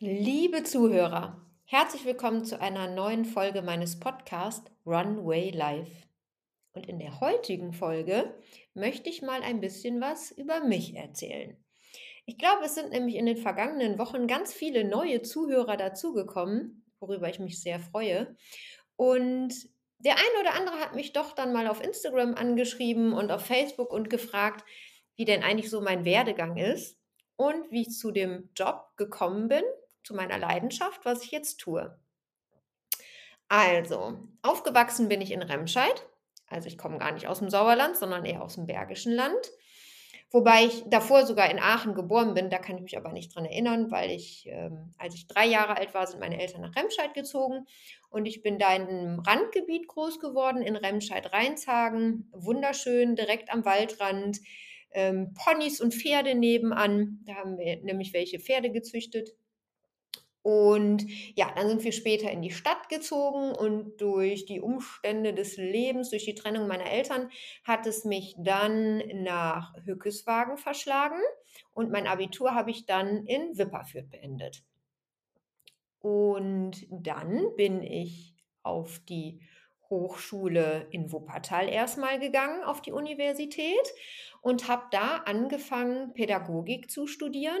Liebe Zuhörer, herzlich willkommen zu einer neuen Folge meines Podcasts Runway Life. Und in der heutigen Folge möchte ich mal ein bisschen was über mich erzählen. Ich glaube, es sind nämlich in den vergangenen Wochen ganz viele neue Zuhörer dazugekommen, worüber ich mich sehr freue. Und der eine oder andere hat mich doch dann mal auf Instagram angeschrieben und auf Facebook und gefragt, wie denn eigentlich so mein Werdegang ist und wie ich zu dem Job gekommen bin zu meiner Leidenschaft, was ich jetzt tue. Also, aufgewachsen bin ich in Remscheid. Also ich komme gar nicht aus dem Sauerland, sondern eher aus dem Bergischen Land. Wobei ich davor sogar in Aachen geboren bin, da kann ich mich aber nicht dran erinnern, weil ich, ähm, als ich drei Jahre alt war, sind meine Eltern nach Remscheid gezogen und ich bin da in einem Randgebiet groß geworden, in Remscheid-Rheinshagen. Wunderschön, direkt am Waldrand. Ähm, Ponys und Pferde nebenan. Da haben wir nämlich welche Pferde gezüchtet. Und ja, dann sind wir später in die Stadt gezogen und durch die Umstände des Lebens, durch die Trennung meiner Eltern, hat es mich dann nach Hückeswagen verschlagen und mein Abitur habe ich dann in Wipperfürth beendet. Und dann bin ich auf die Hochschule in Wuppertal erstmal gegangen, auf die Universität und habe da angefangen, Pädagogik zu studieren,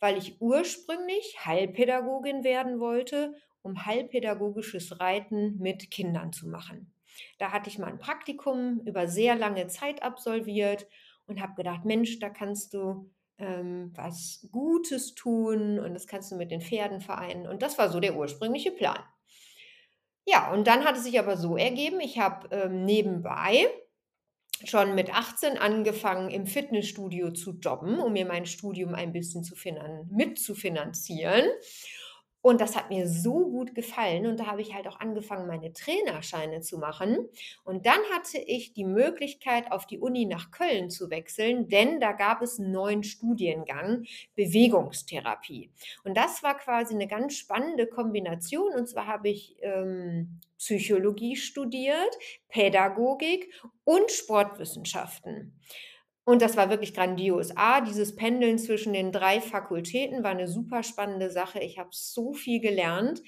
weil ich ursprünglich Heilpädagogin werden wollte, um heilpädagogisches Reiten mit Kindern zu machen. Da hatte ich mal ein Praktikum über sehr lange Zeit absolviert und habe gedacht, Mensch, da kannst du ähm, was Gutes tun und das kannst du mit den Pferden vereinen. Und das war so der ursprüngliche Plan. Ja, und dann hat es sich aber so ergeben, ich habe ähm, nebenbei schon mit 18 angefangen, im Fitnessstudio zu jobben, um mir mein Studium ein bisschen zu finan mitzufinanzieren. Und das hat mir so gut gefallen und da habe ich halt auch angefangen, meine Trainerscheine zu machen. Und dann hatte ich die Möglichkeit, auf die Uni nach Köln zu wechseln, denn da gab es einen neuen Studiengang Bewegungstherapie. Und das war quasi eine ganz spannende Kombination. Und zwar habe ich ähm, Psychologie studiert, Pädagogik und Sportwissenschaften. Und das war wirklich grandios. A, dieses Pendeln zwischen den drei Fakultäten war eine super spannende Sache. Ich habe so viel gelernt,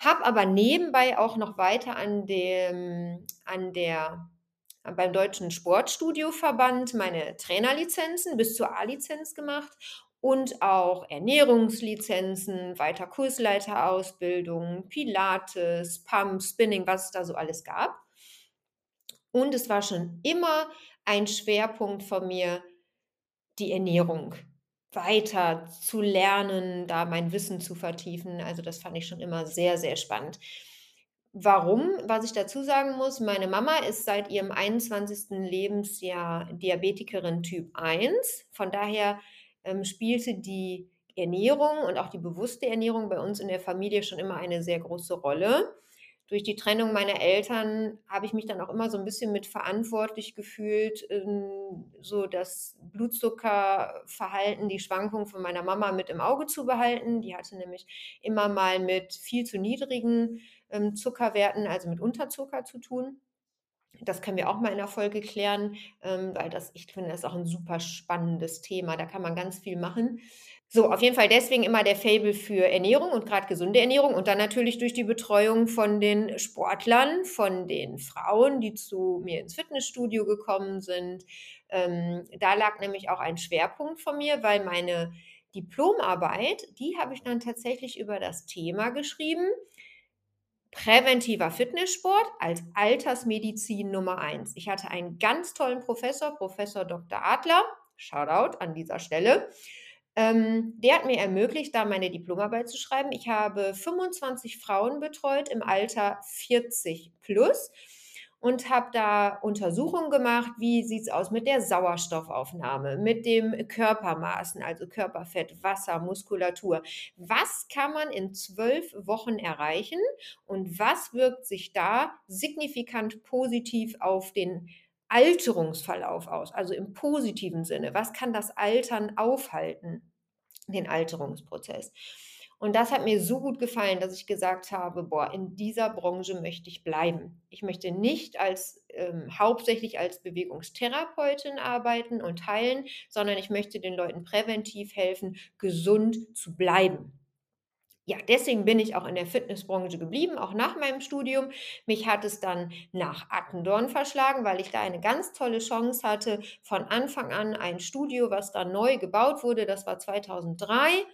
habe aber nebenbei auch noch weiter an dem, an der, beim Deutschen Sportstudioverband meine Trainerlizenzen bis zur A-Lizenz gemacht und auch Ernährungslizenzen, weiter Kursleiterausbildung, Pilates, Pump, Spinning, was es da so alles gab. Und es war schon immer ein Schwerpunkt von mir, die Ernährung weiter zu lernen, da mein Wissen zu vertiefen. Also das fand ich schon immer sehr, sehr spannend. Warum? Was ich dazu sagen muss, meine Mama ist seit ihrem 21. Lebensjahr Diabetikerin Typ 1. Von daher ähm, spielte die Ernährung und auch die bewusste Ernährung bei uns in der Familie schon immer eine sehr große Rolle durch die Trennung meiner Eltern habe ich mich dann auch immer so ein bisschen mit verantwortlich gefühlt, ähm, so das Blutzuckerverhalten, die Schwankungen von meiner Mama mit im Auge zu behalten. Die hatte nämlich immer mal mit viel zu niedrigen ähm, Zuckerwerten, also mit Unterzucker zu tun. Das können wir auch mal in der Folge klären, ähm, weil das, ich finde, das ist auch ein super spannendes Thema. Da kann man ganz viel machen. So, auf jeden Fall deswegen immer der Fable für Ernährung und gerade gesunde Ernährung und dann natürlich durch die Betreuung von den Sportlern, von den Frauen, die zu mir ins Fitnessstudio gekommen sind. Ähm, da lag nämlich auch ein Schwerpunkt von mir, weil meine Diplomarbeit, die habe ich dann tatsächlich über das Thema geschrieben. Präventiver Fitnesssport als Altersmedizin Nummer eins. Ich hatte einen ganz tollen Professor, Professor Dr. Adler, Shoutout an dieser Stelle, ähm, der hat mir ermöglicht, da meine Diplomarbeit zu schreiben. Ich habe 25 Frauen betreut im Alter 40 plus und habe da Untersuchungen gemacht, wie sieht es aus mit der Sauerstoffaufnahme, mit dem Körpermaßen, also Körperfett, Wasser, Muskulatur. Was kann man in zwölf Wochen erreichen und was wirkt sich da signifikant positiv auf den Alterungsverlauf aus, also im positiven Sinne. Was kann das Altern aufhalten, den Alterungsprozess? Und das hat mir so gut gefallen, dass ich gesagt habe, boah, in dieser Branche möchte ich bleiben. Ich möchte nicht als ähm, hauptsächlich als Bewegungstherapeutin arbeiten und heilen, sondern ich möchte den Leuten präventiv helfen, gesund zu bleiben. Ja, deswegen bin ich auch in der Fitnessbranche geblieben, auch nach meinem Studium. Mich hat es dann nach Attendorn verschlagen, weil ich da eine ganz tolle Chance hatte. Von Anfang an ein Studio, was da neu gebaut wurde. Das war 2003.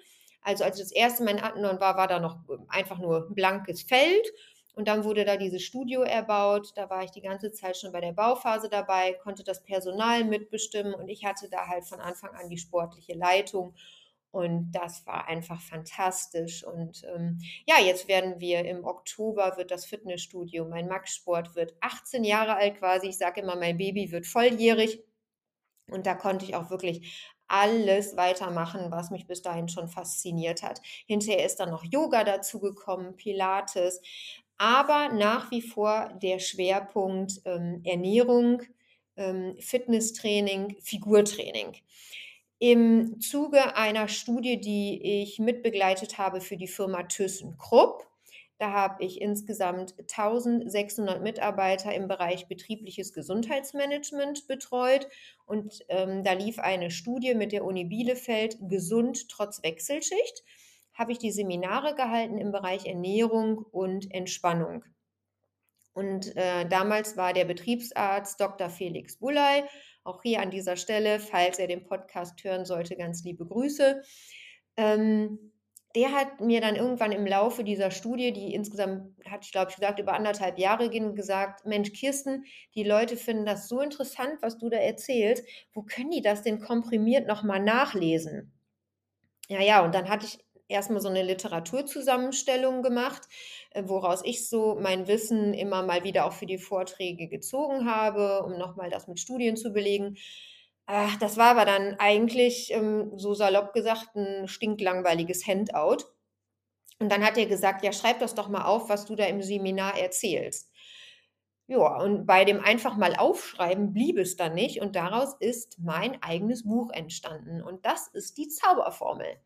Also als ich das erste Mal in Attendorn war, war da noch ähm, einfach nur blankes Feld. Und dann wurde da dieses Studio erbaut. Da war ich die ganze Zeit schon bei der Bauphase dabei, konnte das Personal mitbestimmen und ich hatte da halt von Anfang an die sportliche Leitung. Und das war einfach fantastisch. Und ähm, ja, jetzt werden wir im Oktober wird das Fitnessstudio, mein Max Sport wird 18 Jahre alt quasi. Ich sage immer, mein Baby wird volljährig. Und da konnte ich auch wirklich alles weitermachen, was mich bis dahin schon fasziniert hat. Hinterher ist dann noch Yoga dazugekommen, Pilates, aber nach wie vor der Schwerpunkt ähm, Ernährung, ähm, Fitnesstraining, Figurtraining. Im Zuge einer Studie, die ich mitbegleitet habe für die Firma ThyssenKrupp, da habe ich insgesamt 1600 Mitarbeiter im Bereich betriebliches Gesundheitsmanagement betreut und ähm, da lief eine Studie mit der Uni Bielefeld Gesund trotz Wechselschicht. Habe ich die Seminare gehalten im Bereich Ernährung und Entspannung. Und äh, damals war der Betriebsarzt Dr. Felix Bulley auch hier an dieser Stelle, falls er den Podcast hören sollte, ganz liebe Grüße. Ähm, der hat mir dann irgendwann im Laufe dieser Studie, die insgesamt, hatte ich glaube ich gesagt, über anderthalb Jahre ging, gesagt, Mensch, Kirsten, die Leute finden das so interessant, was du da erzählst. Wo können die das denn komprimiert nochmal nachlesen? Ja, ja, und dann hatte ich erstmal so eine Literaturzusammenstellung gemacht, woraus ich so mein Wissen immer mal wieder auch für die Vorträge gezogen habe, um nochmal das mit Studien zu belegen. Ach, das war aber dann eigentlich, ähm, so salopp gesagt, ein stinklangweiliges Handout. Und dann hat er gesagt, ja, schreib das doch mal auf, was du da im Seminar erzählst. Ja, und bei dem einfach mal aufschreiben blieb es dann nicht und daraus ist mein eigenes Buch entstanden und das ist die Zauberformel.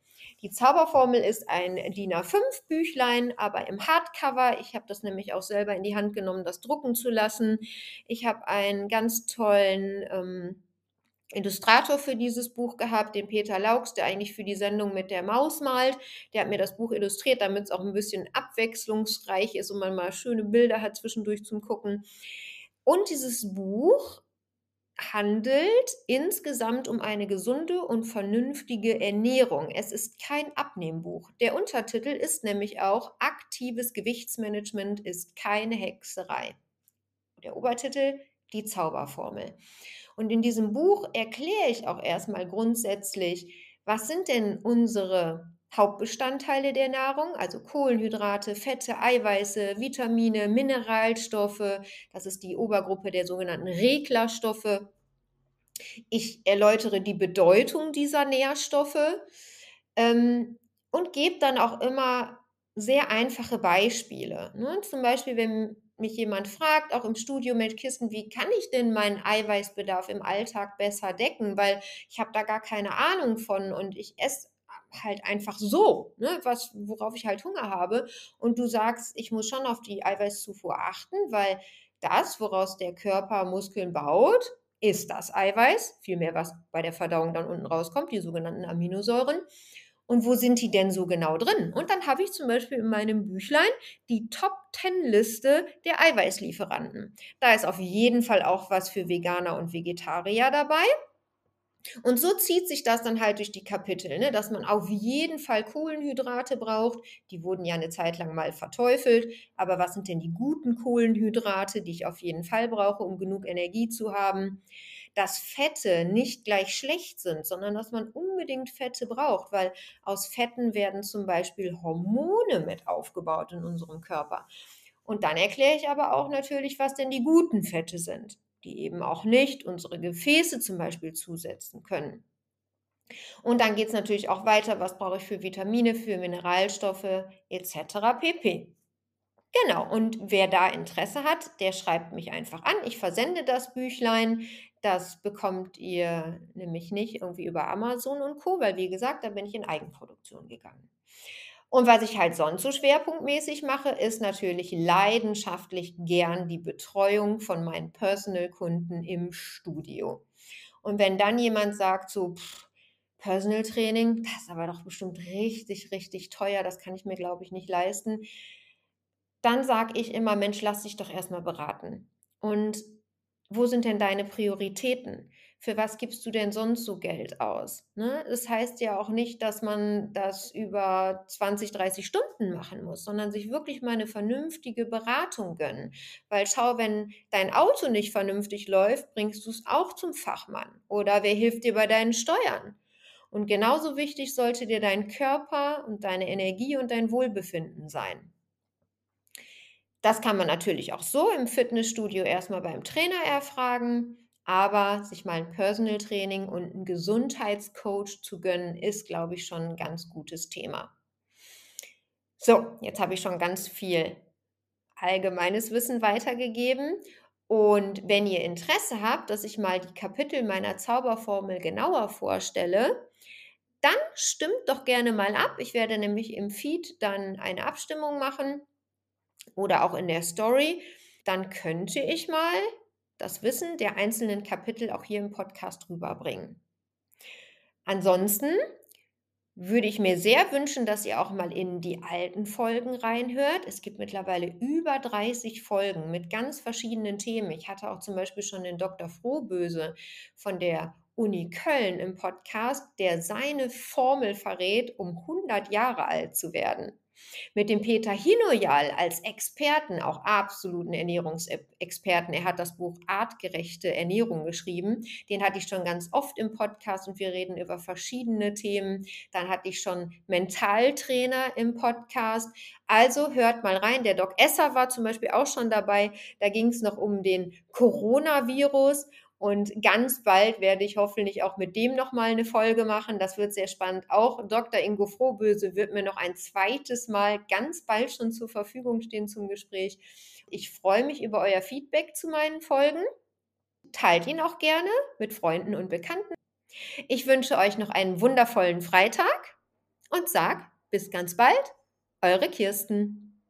Die Zauberformel ist ein DIN A5 Büchlein, aber im Hardcover. Ich habe das nämlich auch selber in die Hand genommen, das drucken zu lassen. Ich habe einen ganz tollen ähm, Illustrator für dieses Buch gehabt, den Peter Laux, der eigentlich für die Sendung mit der Maus malt. Der hat mir das Buch illustriert, damit es auch ein bisschen abwechslungsreich ist und man mal schöne Bilder hat zwischendurch zum Gucken. Und dieses Buch handelt insgesamt um eine gesunde und vernünftige Ernährung. Es ist kein Abnehmbuch. Der Untertitel ist nämlich auch Aktives Gewichtsmanagement ist keine Hexerei. Der Obertitel Die Zauberformel. Und in diesem Buch erkläre ich auch erstmal grundsätzlich, was sind denn unsere Hauptbestandteile der Nahrung, also Kohlenhydrate, Fette, Eiweiße, Vitamine, Mineralstoffe. Das ist die Obergruppe der sogenannten Reglerstoffe. Ich erläutere die Bedeutung dieser Nährstoffe ähm, und gebe dann auch immer sehr einfache Beispiele. Ne? Zum Beispiel, wenn mich jemand fragt, auch im Studio mit Kissen, wie kann ich denn meinen Eiweißbedarf im Alltag besser decken, weil ich habe da gar keine Ahnung von und ich esse halt einfach so, ne, was, worauf ich halt Hunger habe. Und du sagst, ich muss schon auf die Eiweißzufuhr achten, weil das, woraus der Körper Muskeln baut, ist das Eiweiß, vielmehr was bei der Verdauung dann unten rauskommt, die sogenannten Aminosäuren. Und wo sind die denn so genau drin? Und dann habe ich zum Beispiel in meinem Büchlein die Top 10 Liste der Eiweißlieferanten. Da ist auf jeden Fall auch was für Veganer und Vegetarier dabei. Und so zieht sich das dann halt durch die Kapitel, ne? dass man auf jeden Fall Kohlenhydrate braucht. Die wurden ja eine Zeit lang mal verteufelt. Aber was sind denn die guten Kohlenhydrate, die ich auf jeden Fall brauche, um genug Energie zu haben? Dass Fette nicht gleich schlecht sind, sondern dass man unbedingt Fette braucht, weil aus Fetten werden zum Beispiel Hormone mit aufgebaut in unserem Körper. Und dann erkläre ich aber auch natürlich, was denn die guten Fette sind die eben auch nicht unsere Gefäße zum Beispiel zusetzen können. Und dann geht es natürlich auch weiter, was brauche ich für Vitamine, für Mineralstoffe etc. pp. Genau, und wer da Interesse hat, der schreibt mich einfach an. Ich versende das Büchlein. Das bekommt ihr nämlich nicht irgendwie über Amazon und Co., weil wie gesagt, da bin ich in Eigenproduktion gegangen. Und was ich halt sonst so schwerpunktmäßig mache, ist natürlich leidenschaftlich gern die Betreuung von meinen Personal-Kunden im Studio. Und wenn dann jemand sagt, so, Personal Training, das ist aber doch bestimmt richtig, richtig teuer, das kann ich mir, glaube ich, nicht leisten. Dann sage ich immer, Mensch, lass dich doch erstmal beraten. Und wo sind denn deine Prioritäten? Für was gibst du denn sonst so Geld aus? Ne? Das heißt ja auch nicht, dass man das über 20, 30 Stunden machen muss, sondern sich wirklich mal eine vernünftige Beratung gönnen. Weil schau, wenn dein Auto nicht vernünftig läuft, bringst du es auch zum Fachmann. Oder wer hilft dir bei deinen Steuern? Und genauso wichtig sollte dir dein Körper und deine Energie und dein Wohlbefinden sein. Das kann man natürlich auch so im Fitnessstudio erstmal beim Trainer erfragen, aber sich mal ein Personal Training und einen Gesundheitscoach zu gönnen, ist, glaube ich, schon ein ganz gutes Thema. So, jetzt habe ich schon ganz viel allgemeines Wissen weitergegeben. Und wenn ihr Interesse habt, dass ich mal die Kapitel meiner Zauberformel genauer vorstelle, dann stimmt doch gerne mal ab. Ich werde nämlich im Feed dann eine Abstimmung machen oder auch in der Story. Dann könnte ich mal das Wissen der einzelnen Kapitel auch hier im Podcast rüberbringen. Ansonsten würde ich mir sehr wünschen, dass ihr auch mal in die alten Folgen reinhört. Es gibt mittlerweile über 30 Folgen mit ganz verschiedenen Themen. Ich hatte auch zum Beispiel schon den Dr. Frohböse von der Uni Köln im Podcast, der seine Formel verrät, um 100 Jahre alt zu werden. Mit dem Peter Hinoyal als Experten, auch absoluten Ernährungsexperten. Er hat das Buch Artgerechte Ernährung geschrieben. Den hatte ich schon ganz oft im Podcast und wir reden über verschiedene Themen. Dann hatte ich schon Mentaltrainer im Podcast. Also hört mal rein. Der Doc Esser war zum Beispiel auch schon dabei. Da ging es noch um den Coronavirus und ganz bald werde ich hoffentlich auch mit dem nochmal eine Folge machen. Das wird sehr spannend. Auch Dr. Ingo Frohböse wird mir noch ein zweites Mal ganz bald schon zur Verfügung stehen zum Gespräch. Ich freue mich über euer Feedback zu meinen Folgen. Teilt ihn auch gerne mit Freunden und Bekannten. Ich wünsche euch noch einen wundervollen Freitag und sag bis ganz bald, eure Kirsten.